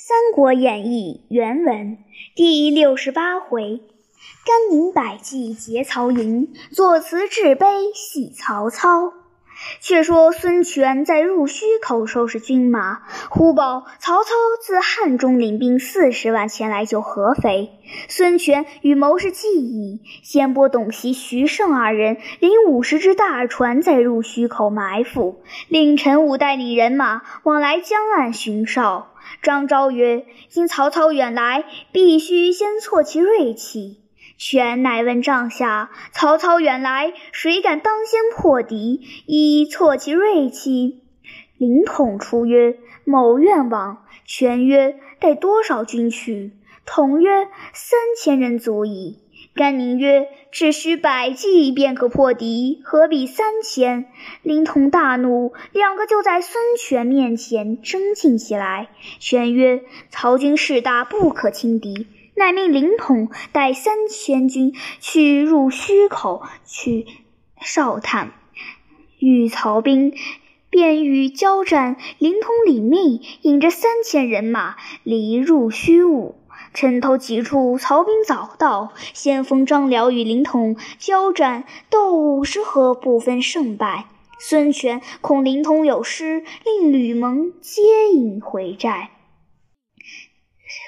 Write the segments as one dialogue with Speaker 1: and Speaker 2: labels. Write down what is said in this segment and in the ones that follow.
Speaker 1: 三国演义》原文第六十八回：甘宁百计劫曹营，左慈制碑喜曹操。却说孙权在入须口收拾军马，忽报曹操自汉中领兵四十万前来救合肥。孙权与谋士计议，先拨董袭、徐盛二人领五十只大船在入须口埋伏，令陈武带领人马往来江岸巡哨。张昭曰：“今曹操远来，必须先挫其锐气。”权乃问帐下：“曹操远来，谁敢当先破敌，以挫其锐气？”凌统出曰：“某愿往。”权曰：“带多少军去？”统曰：“三千人足矣。”甘宁曰：“只需百骑便可破敌，何必三千？”凌统大怒，两个就在孙权面前争竞起来。权曰：“曹军势大，不可轻敌。”乃命凌统带三千军去入须口去哨探，遇曹兵，便与交战。凌统领命，引着三千人马离入虚坞。城头几处，曹兵早到，先锋张辽与凌统交战，斗五十合，不分胜败。孙权恐凌统有失，令吕蒙接引回寨。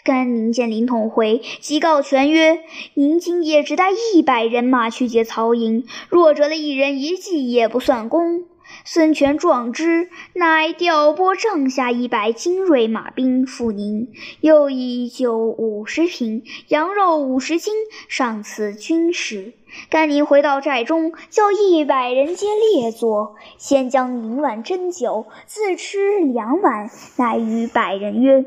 Speaker 1: 甘宁见林统回，即告权曰：“您今夜只带一百人马去劫曹营，若折了一人一骑，也不算功。”孙权壮之，乃调拨帐下一百精锐马兵赴宁，又以酒五十瓶、羊肉五十斤赏赐军士。甘宁回到寨中，叫一百人皆列坐，先将银碗斟酒，自吃两碗，乃与百人曰：“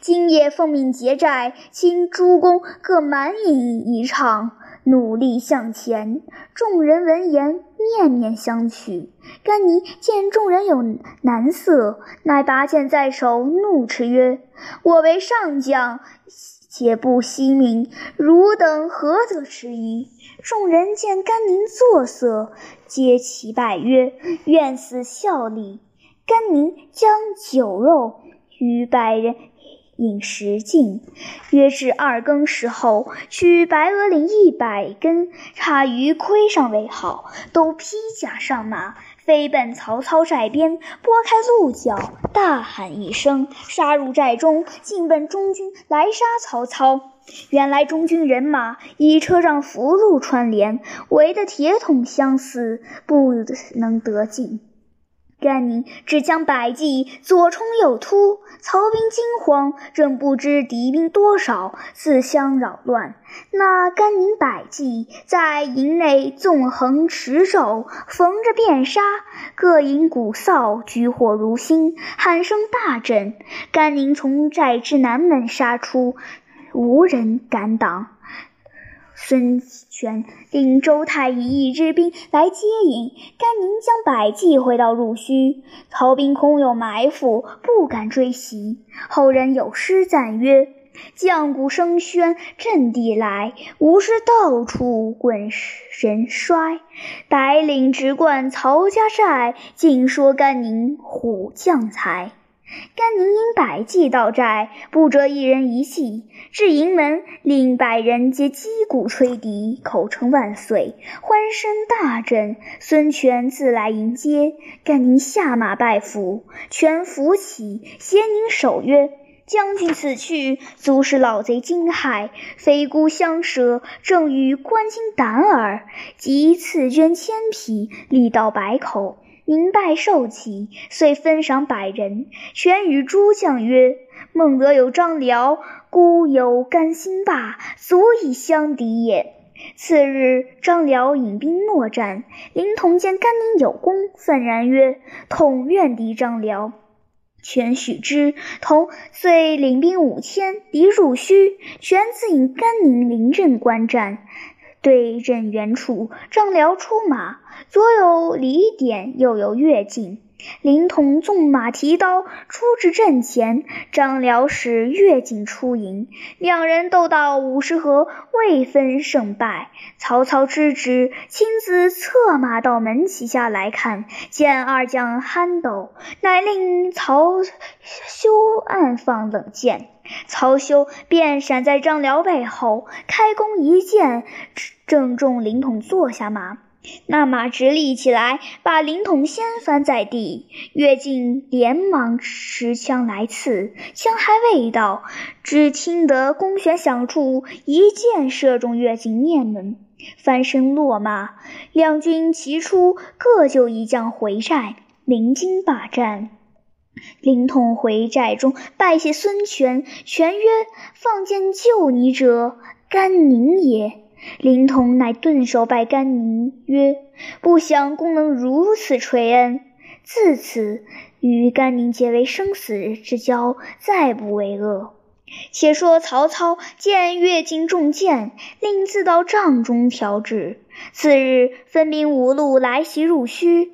Speaker 1: 今夜奉命劫寨，请诸公各满饮一场。”努力向前，众人闻言面面相觑。甘宁见众人有难色，乃拔剑在手，怒斥曰：“我为上将，且不惜命，汝等何得迟疑？”众人见甘宁作色，皆齐拜曰：“愿死效力。”甘宁将酒肉与百人。饮食尽，约至二更时候，取白鹅岭一百根，插于盔上为号，都披甲上马，飞奔曹操寨边，拨开鹿角，大喊一声，杀入寨中，进奔中军来杀曹操。原来中军人马以车仗俘虏串联，围得铁桶相似，不能得进。甘宁只将百计左冲右突，曹兵惊慌，正不知敌兵多少，自相扰乱。那甘宁百计在营内纵横驰骤，逢着便杀，各引鼓噪，举火如星，喊声大震。甘宁从寨之南门杀出，无人敢挡。孙权令周泰以一支兵来接应，甘宁将百骑回到入须，曹兵空有埋伏，不敢追袭。后人有诗赞曰：“将鼓声喧震地来，无事到处滚人衰。白领直贯曹家寨，尽说甘宁虎将才。”甘宁因百骑到寨，不折一人一骑，至营门，令百人皆击鼓吹笛，口称万岁，欢声大振。孙权自来迎接，甘宁下马拜伏，权扶起，携宁手曰：“将军此去，足使老贼惊骇，非孤相舍，正与关卿胆耳。”即赐绢千匹，力到百口。宁拜受起，遂分赏百人。权与诸将曰：“孟德有张辽，孤有甘兴霸，足以相敌也。”次日，张辽引兵搦战，临潼见甘宁有功，愤然曰：“统愿敌张辽。”权许之，统遂领兵五千敌入须，权自引甘宁临阵观战。对阵远处，张辽出马，左有李典，右有乐进。凌统纵马提刀出至阵前，张辽使乐进出营，两人斗到五十合，未分胜败。曹操知之，亲自策马到门旗下来看，见二将酣斗，乃令曹休暗放冷箭。曹休便闪在张辽背后，开弓一箭，正中凌统坐下马。那马直立起来，把凌统掀翻在地。乐进连忙持枪来刺，枪还未到，只听得弓弦响处，一箭射中乐进面门，翻身落马。两军齐出，各就一将回寨，临津霸占。凌统回寨中拜谢孙权，权曰：“放箭救你者，甘宁也。”灵统乃顿首拜甘宁曰：“不想公能如此垂恩。”自此与甘宁结为生死之交，再不为恶。且说曹操见乐进中箭，令自到帐中调治。次日分兵五路来袭入虚，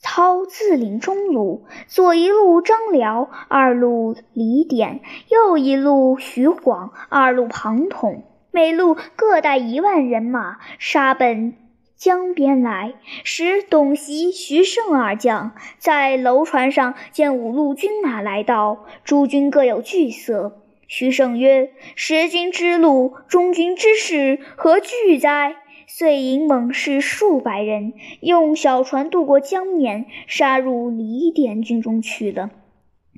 Speaker 1: 操自领中路，左一路张辽，二路李典，右一路徐晃，二路庞统。每路各带一万人马，杀奔江边来。时董袭、徐盛二将在楼船上见五路军马来到，诸军各有惧色。徐盛曰：“十军之路，中军之势，何惧哉？”遂引猛士数百人，用小船渡过江面，杀入李典军中去了。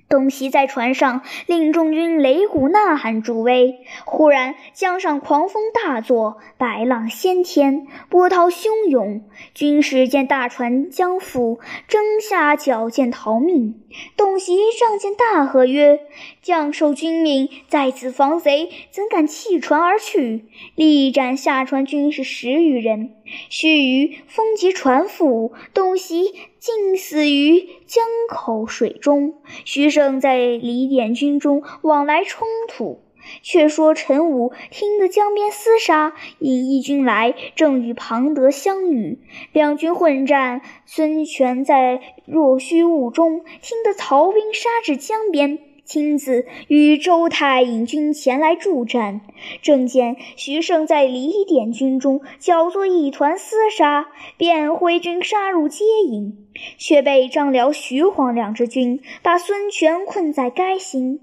Speaker 1: 东西在船上，令众军擂鼓呐喊助威。忽然江上狂风大作，白浪掀天，波涛汹涌。军士见大船将覆，争下脚舰逃命。董袭仗剑大喝曰：“将受军命，在此防贼，怎敢弃船而去？”力斩下船军士十余人。须臾，风急船覆，董袭尽死于江口水中。徐盛在李典军中往来冲突。却说陈武听得江边厮杀，引义军来，正与庞德相遇，两军混战。孙权在若虚雾中听得曹兵杀至江边，亲自与周泰引军前来助战。正见徐盛在李典军中搅作一团厮杀，便挥军杀入接应，却被张辽、徐晃两支军把孙权困在该心。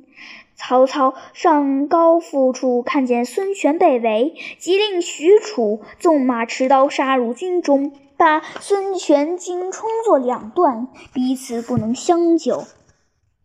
Speaker 1: 曹操上高阜处，看见孙权被围，即令许褚纵马持刀杀入军中，把孙权军冲作两段，彼此不能相救。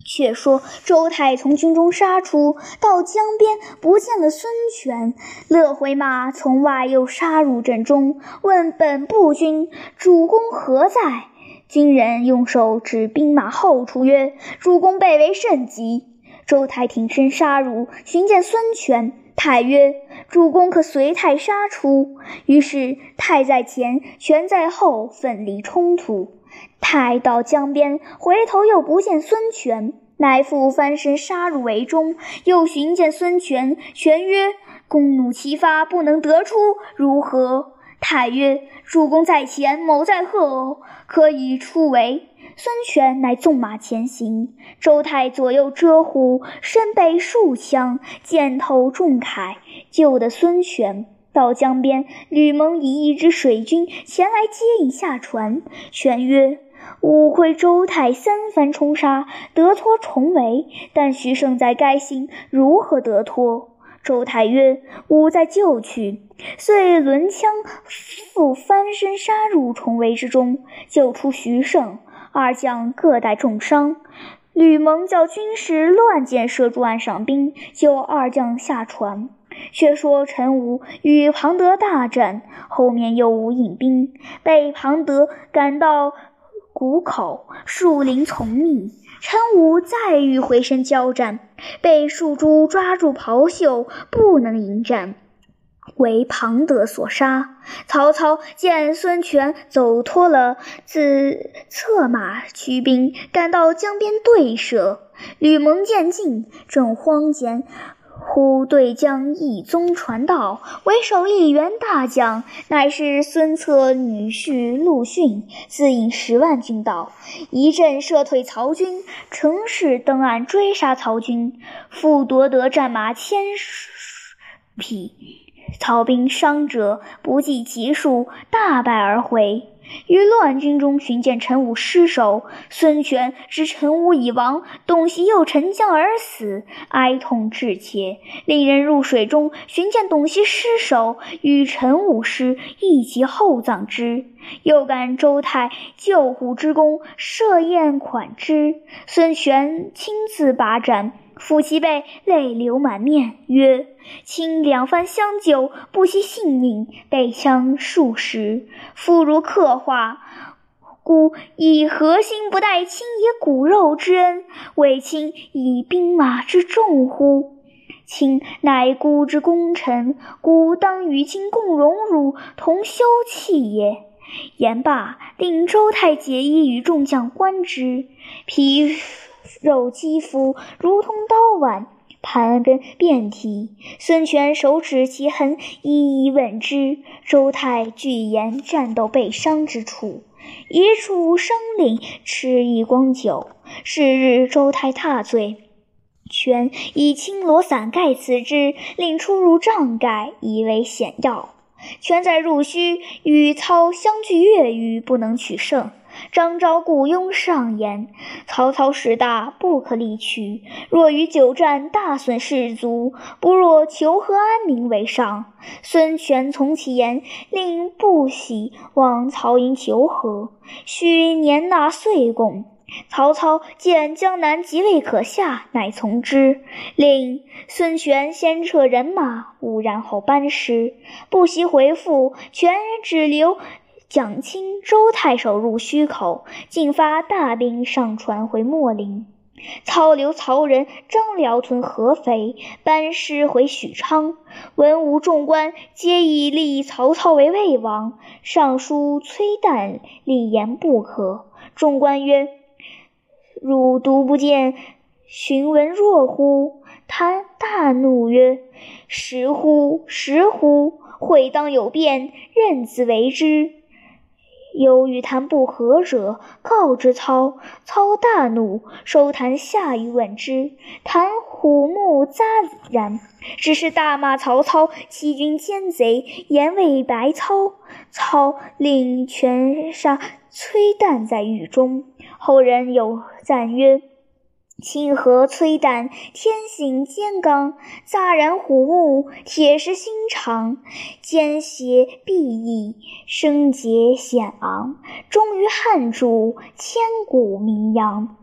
Speaker 1: 却说周泰从军中杀出，到江边不见了孙权，勒回马从外又杀入阵中，问本部军主公何在？军人用手指兵马后处曰：“主公被围甚急。”周泰挺身杀入，寻见孙权。太曰：“主公可随太杀出。”于是太在前，权在后，奋力冲突。太到江边，回头又不见孙权，乃复翻身杀入围中，又寻见孙权。权曰：“弓弩齐发，不能得出，如何？”太曰：“主公在前，某在后，可以出围。”孙权乃纵马前行，周泰左右遮护，身背数枪，箭头重铠，救得孙权。到江边，吕蒙以一支水军前来接应下船。权曰：“吾亏周泰三番冲杀，得脱重围，但徐盛在该心，如何得脱？”周泰曰：“吾在救去。”遂抡枪复翻身杀入重围之中，救出徐盛。二将各带重伤，吕蒙叫军士乱箭射住岸上兵，救二将下船。却说陈武与庞德大战，后面又无引兵，被庞德赶到谷口，树林丛密。陈武再欲回身交战，被树猪抓住袍袖，不能迎战。为庞德所杀。曹操见孙权走脱了，自策马驱兵赶到江边对射。吕蒙见近，正慌间，忽对江一宗传道，为首一员大将，乃是孙策女婿陆逊，自引十万军到，一阵射退曹军，乘势登岸追杀曹军，复夺得战马千匹。曹兵伤者不计其数，大败而回。于乱军中寻见陈武尸首，孙权知陈武已亡，董袭又沉江而死，哀痛至切。令人入水中寻见董袭尸首，与陈武师一起厚葬之。又感周泰救虎之功，设宴款之。孙权亲自把斩。抚其背，泪流满面，曰：“卿两番相救，不惜性命，被枪数十，妇孺刻画，故以何心不待卿也骨肉之恩，为卿以兵马之重乎？卿乃孤之功臣，孤当与卿共荣辱，同休戚也。”言罢，令周泰解衣与众将观之，披。肉肌肤如同刀剜，盘根遍体。孙权手指其痕，一一问之。周泰具言战斗被伤之处，一处伤令吃一光酒。是日，周泰大醉，权以青罗伞盖此之，令出入帐盖，以为险要。权在入须，与操相距月余，不能取胜。张昭故拥上言：“曹操势大，不可力取。若与久战，大损士卒，不若求和安民为上。”孙权从其言，令不喜往曹营求和，须年纳岁贡。曹操见江南极未可下，乃从之。令孙权先撤人马，勿然后班师，不惜回复，全只留。蒋钦、周太守入胥口，竟发大兵上船回秣陵。操留曹仁、张辽屯合肥，班师回许昌。文武众官皆以立曹操为魏王。尚书崔旦立言不可。众官曰：“汝独不见荀文弱乎？”他大怒曰：“实乎？实乎？会当有变，任兹为之。”有与谈不和者，告之操。操大怒，收谈下狱问之。谈虎目扎然，只是大骂曹操欺君奸贼，言为白操。操令全杀崔旦在狱中。后人有赞曰。清河崔琰，天行健刚；乍然虎目，铁石心肠。奸邪必异，生节险昂。忠于汉主，千古名扬。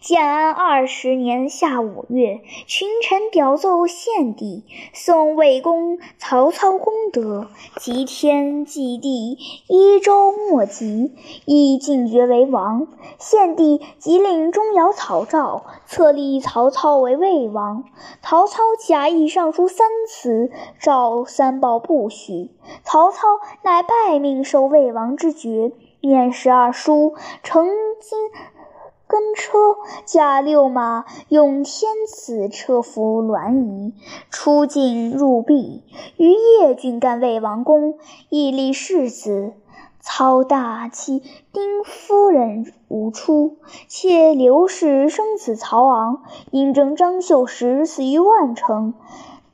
Speaker 1: 建安二十年夏五月，群臣表奏献帝，颂魏公、曹操功德，祭天祭地，一周莫及，以进爵为王。献帝即令钟繇曹诏，册立曹操为魏王。曹操假意上书三次，诏三报不许。曹操乃拜命受魏王之爵，面十二书，成金。跟车驾六马，用天子车服銮仪，出境入壁。于夜郡干魏王宫，亦立世子。操大妻丁夫人无出，且刘氏生子曹昂，因征张绣时死于万城。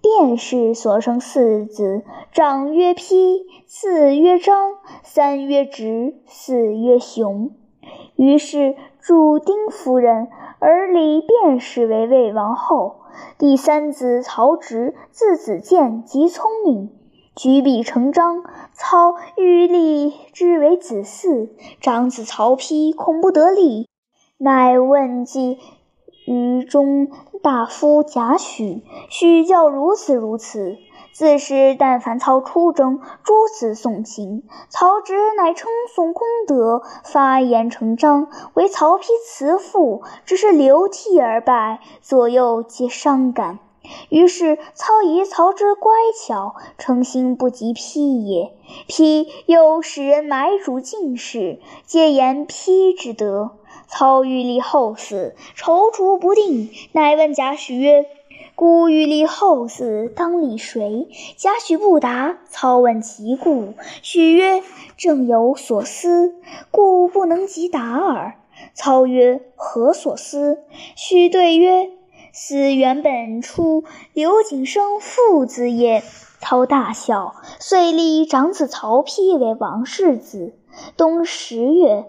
Speaker 1: 卞氏所生四子，长曰丕，次曰章，三曰直，四曰雄。于是。祝丁夫人，而立卞氏为魏王后。第三子曹植，字子建，极聪明，举笔成章。操欲立之为子嗣。长子曹丕恐不得立，乃问计于中大夫贾诩，许教如此如此。自是，但凡操出征，诸子送行。曹植乃称颂功德，发言成章，为曹丕辞赋，只是流涕而拜，左右皆伤感。于是操以曹植乖巧，诚心不及丕也。丕又使人买主进士，皆言丕之德。操欲立后嗣，踌躇不定，乃问贾诩曰。故欲立后嗣，当立谁？贾诩不答。操问其故，许曰：“正有所思，故不能及答耳。”操曰：“何所思？”许对曰：“思原本出刘景升父子也。”操大笑，遂立长子曹丕为王世子。冬十月，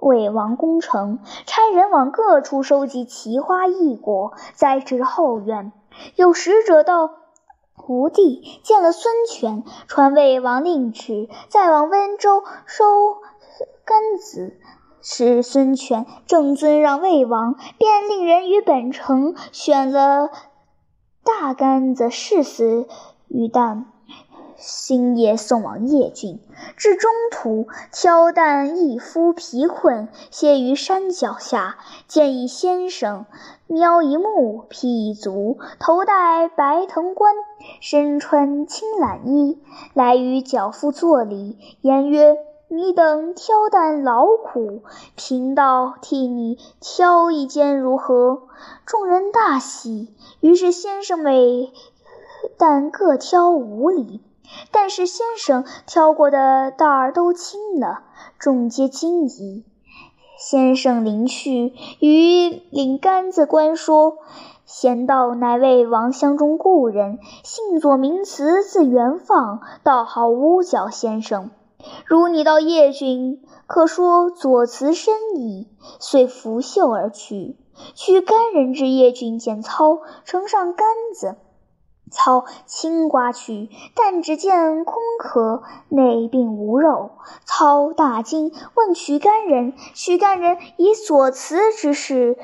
Speaker 1: 魏王攻城，差人往各处收集奇花异果，栽植后院。有使者到吴地，见了孙权，传魏王令旨，再往温州收甘子。使孙权正尊让魏王，便令人于本城选了大杆子誓死于旦。星夜送往邺郡，至中途，挑担一夫疲困，歇于山脚下，见一先生，苗一目，披一足，头戴白藤冠，身穿青蓝衣，来与脚夫作礼，言曰：“你等挑担劳苦，贫道替你挑一肩如何？”众人大喜，于是先生每担各挑五里。但是先生挑过的担儿都轻了，众皆惊疑。先生临去，与领杆子官说：“贤道乃魏王乡中故人，姓左名慈，字元放，道号乌角先生。如你到叶郡，可说左慈深矣。”遂拂袖而去。去干人之叶郡，见操，呈上杆子。操轻刮去，但只见空壳，内并无肉。操大惊，问取干人。取干人以所辞之事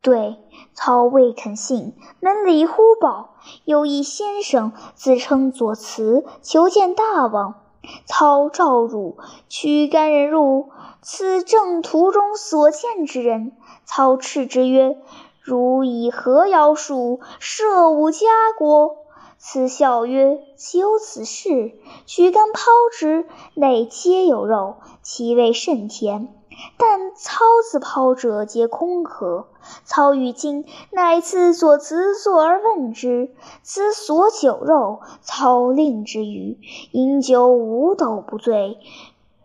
Speaker 1: 对操，未肯信。门里忽报，有一先生自称左慈，求见大王。操召入，取干人入，此正途中所见之人。操斥之曰：“汝以何妖术设吾家国？”此笑曰：“岂有此事？”举竿抛之，内皆有肉，其味甚甜。但操自抛者皆空壳。操欲惊，乃赐左慈坐而问之。此所酒肉，操令之余，饮酒五斗不醉，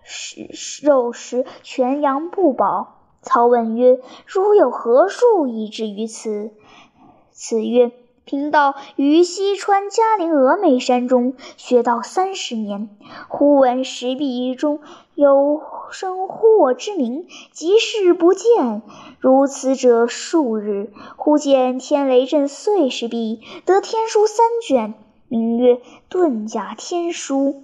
Speaker 1: 食肉食全羊不饱。操问曰：“如有何术以至于此？”此曰。贫道于西川嘉陵峨眉山中学道三十年，忽闻石壁中有声呼我之名，即视不见。如此者数日，忽见天雷震碎石壁，得天书三卷，名曰《遁甲天书》。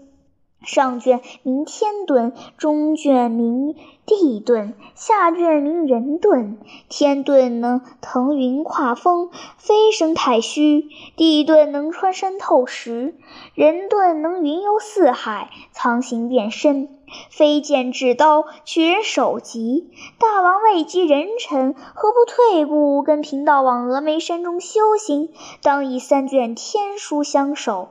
Speaker 1: 上卷名天遁，中卷名地遁，下卷名人遁。天遁能腾云跨风，飞升太虚；地遁能穿山透石；人遁能云游四海，藏形变身。飞剑至刀，取人首级。大王位极人臣，何不退步，跟贫道往峨眉山中修行？当以三卷天书相守。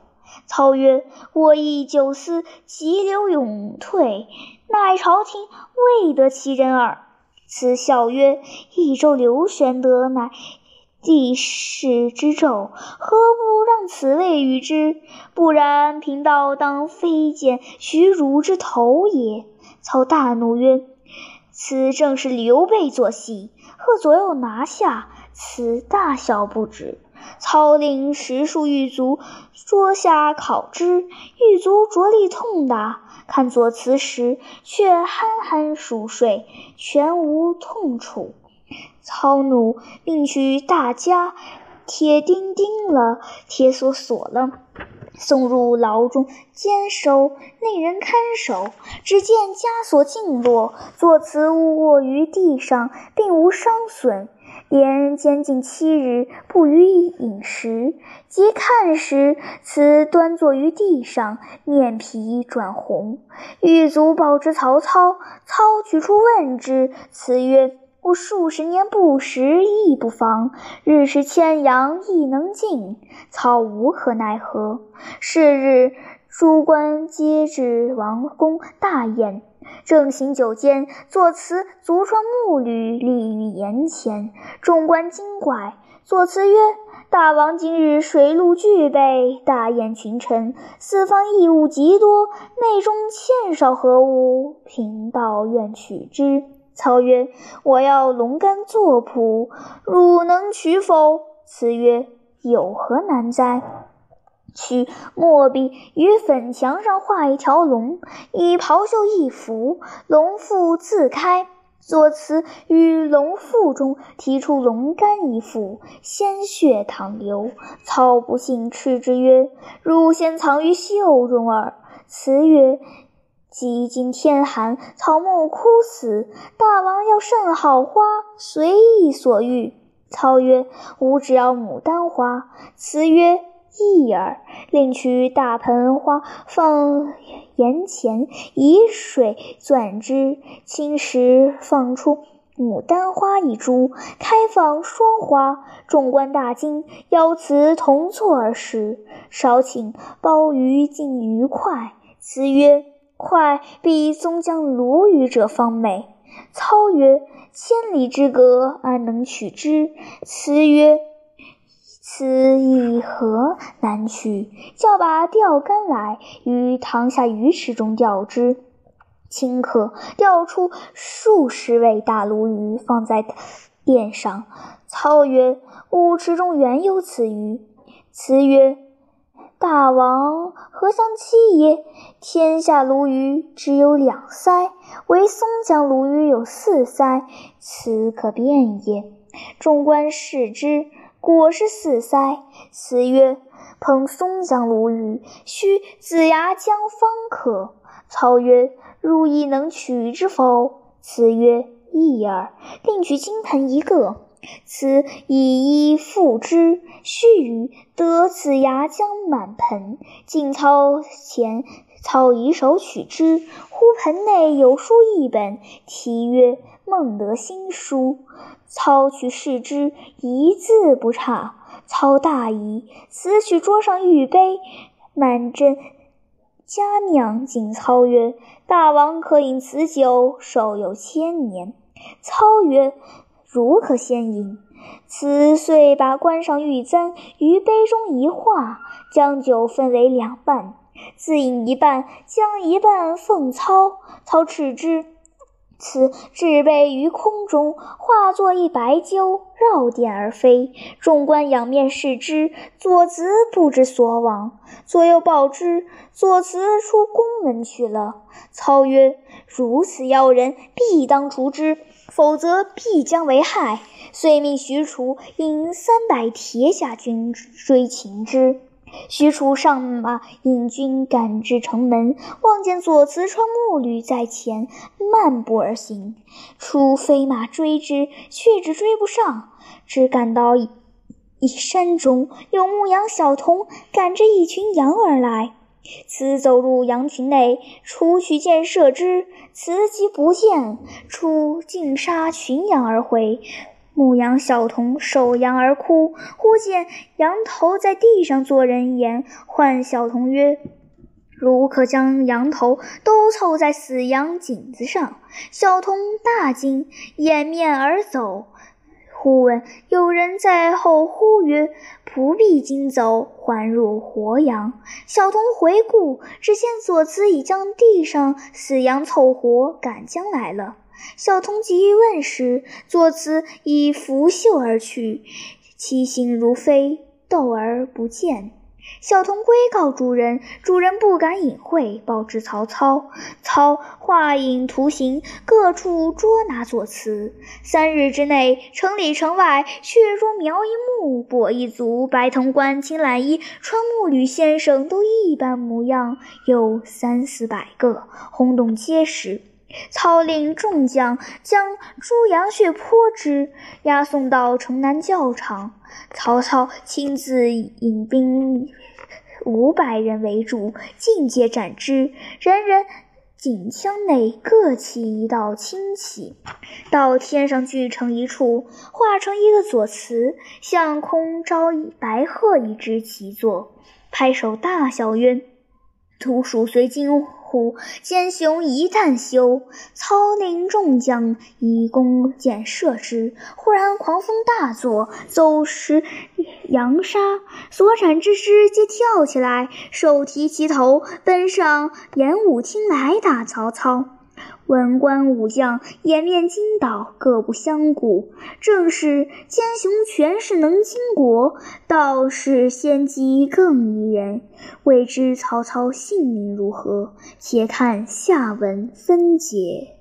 Speaker 1: 操曰：“我亦久思急流勇退，奈朝廷未得其人耳。”此笑曰：“益州刘玄德乃帝室之胄，何不让此位与之？不然，贫道当飞剑取汝之头也。”操大怒曰：“此正是刘备做戏，贺左右拿下，此大小不止。”操令十数狱卒捉下烤之，狱卒着力痛打，看作辞时，却酣酣熟睡，全无痛楚。操怒，命取大枷，铁钉钉了，铁锁锁了，送入牢中监收。令人看守，只见枷锁尽落，作辞卧于地上，并无伤损。连监禁七日，不予饮食。即看时，此端坐于地上，面皮转红。狱卒报之曹操，操取出问之。辞曰：“我数十年不食，亦不妨。日食千阳，亦能尽。”操无可奈何。是日，诸官皆至王宫大宴。正行酒间，左慈足穿木履，立于檐前。众官惊怪。左慈曰：“大王今日水陆俱备，大宴群臣，四方异物极多，内中欠少何物？贫道愿取之。”操曰：“我要龙肝作谱，汝能取否？”慈曰：“有何难哉？”取墨笔于粉墙上画一条龙，以袍袖一拂，龙腹自开。作词于龙腹中提出龙肝一副，鲜血淌流。操不信斥之曰：“汝先藏于袖中耳。”词曰：“几今天寒，草木枯死，大王要甚好花，随意所欲。”操曰：“吾只要牡丹花。”词曰。一耳，另取大盆花放檐前，以水钻之，青石放出牡丹花一株，开放双花。众官大惊，邀辞同坐而食。少顷，鲍鱼尽鱼快。辞曰：“快必松江鲈鱼者方美。”操曰：“千里之隔，安能取之？”辞曰。此以何难取？叫把钓竿来，于塘下鱼池中钓之。顷刻钓出数十尾大鲈鱼，放在殿上。操曰：“吾池中原有此鱼。”辞曰：“大王何相欺也？天下鲈鱼只有两鳃，唯松江鲈鱼有四鳃，此可辨也。”众官视之。果是死腮。词曰：“烹松江鲈鱼，须子牙将方可。”操曰：“汝亦能取之否？”词曰：“易耳。”另取金盆一个。此以一复之。须臾，得子牙将满盆。进操前，操以手取之，忽盆内有书一本，题曰《孟德新书》。操去视之，一字不差。操大疑，此取桌上玉杯，满斟佳酿。景操曰：“大王可饮此酒，寿有千年。”操曰：“如可先饮？”此遂把冠上玉簪于杯中一化，将酒分为两半，自饮一半，将一半奉操。操吃之。此置杯于空中，化作一白鸠，绕殿而飞。众官仰面视之，左慈不知所往。左右报之，左慈出宫门去了。操曰：“如此妖人，必当除之，否则必将为害。”遂命许褚引三百铁甲军追擒之。许褚上马引军赶至城门，望见左慈穿木履在前，漫步而行。出飞马追之，却只追不上。只赶到一山中，有牧羊小童赶着一群羊而来。慈走入羊群内，出取箭射之，慈即不见，出尽杀群羊而回。牧羊小童守羊而哭，忽见羊头在地上做人言，唤小童曰：“如可将羊头都凑在死羊颈子上。”小童大惊，掩面而走。忽闻有人在后呼曰：“不必惊走，还入活羊。”小童回顾，只见左慈已将地上死羊凑活，赶将来了。小童急于问时，左慈已拂袖而去，其形如飞，斗而不见。小童归告主人，主人不敢隐晦，报之曹操。操画影图形，各处捉拿左慈。三日之内，城里城外，血若苗一木，跛一足，白藤冠、青蓝衣、穿木履先生，都一般模样，有三四百个，轰动街市。操令众将将猪羊血泼之，押送到城南教场。曹操亲自引兵五百人为主，尽皆斩之。人人颈腔内各起一道青旗，到天上聚成一处，画成一个左慈，向空招白鹤一只齐坐，拍手大笑曰：“徒属随金。”虎奸雄一旦休，操令众将以弓箭射之。忽然狂风大作，走石扬沙，所斩之师皆跳起来，手提其头，奔上演武厅来打曹操。文官武将掩面惊倒，各不相顾。正是奸雄权势能倾国，道士先机更宜人。未知曹操性命如何？且看下文分解。